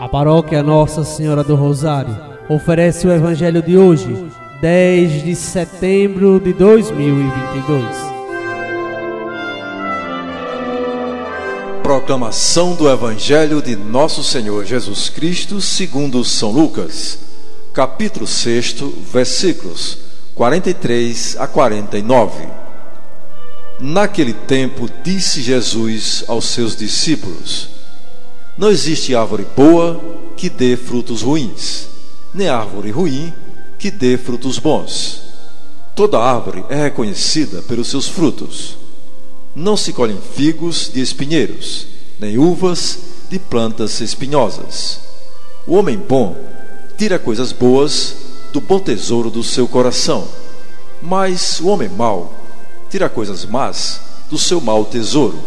A paróquia Nossa Senhora do Rosário oferece o Evangelho de hoje, 10 de setembro de 2022. Proclamação do Evangelho de Nosso Senhor Jesus Cristo, segundo São Lucas, capítulo 6, versículos 43 a 49. Naquele tempo, disse Jesus aos seus discípulos: Não existe árvore boa que dê frutos ruins, nem árvore ruim que dê frutos bons. Toda árvore é reconhecida pelos seus frutos. Não se colhem figos de espinheiros, nem uvas de plantas espinhosas. O homem bom tira coisas boas do bom tesouro do seu coração, mas o homem mau tira coisas más do seu mau tesouro,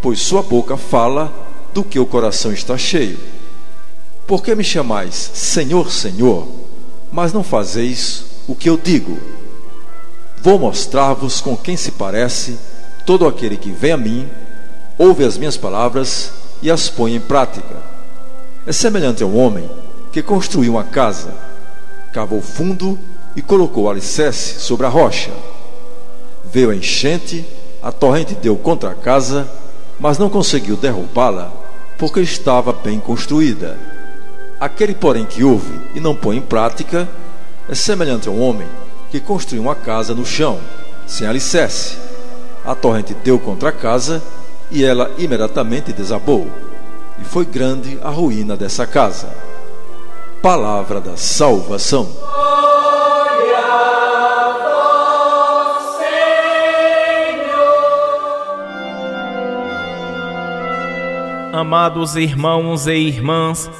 pois sua boca fala do que o coração está cheio. Por que me chamais Senhor, Senhor, mas não fazeis o que eu digo? Vou mostrar-vos com quem se parece todo aquele que vem a mim, ouve as minhas palavras e as põe em prática. É semelhante ao homem que construiu uma casa, cavou fundo e colocou alicerce sobre a rocha. Veio a enchente, a torrente deu contra a casa, mas não conseguiu derrubá-la, porque estava bem construída. Aquele, porém, que ouve e não põe em prática, é semelhante a um homem que construiu uma casa no chão, sem alicerce. A torrente deu contra a casa e ela imediatamente desabou. E foi grande a ruína dessa casa. Palavra da salvação. Amados irmãos e irmãs,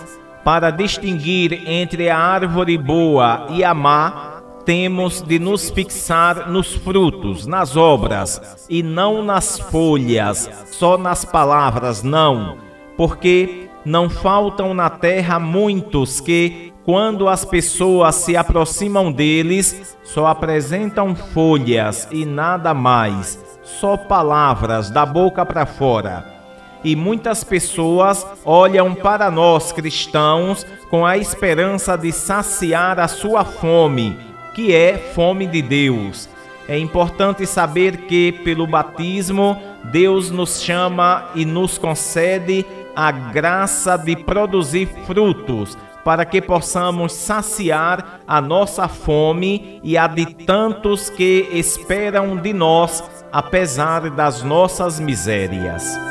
para distinguir entre a árvore boa e a má, temos de nos fixar nos frutos, nas obras, e não nas folhas, só nas palavras, não, porque não faltam na terra muitos que, quando as pessoas se aproximam deles, só apresentam folhas e nada mais, só palavras da boca para fora e muitas pessoas olham para nós cristãos com a esperança de saciar a sua fome, que é fome de Deus. É importante saber que, pelo batismo, Deus nos chama e nos concede a graça de produzir frutos, para que possamos saciar a nossa fome e a de tantos que esperam de nós, apesar das nossas misérias.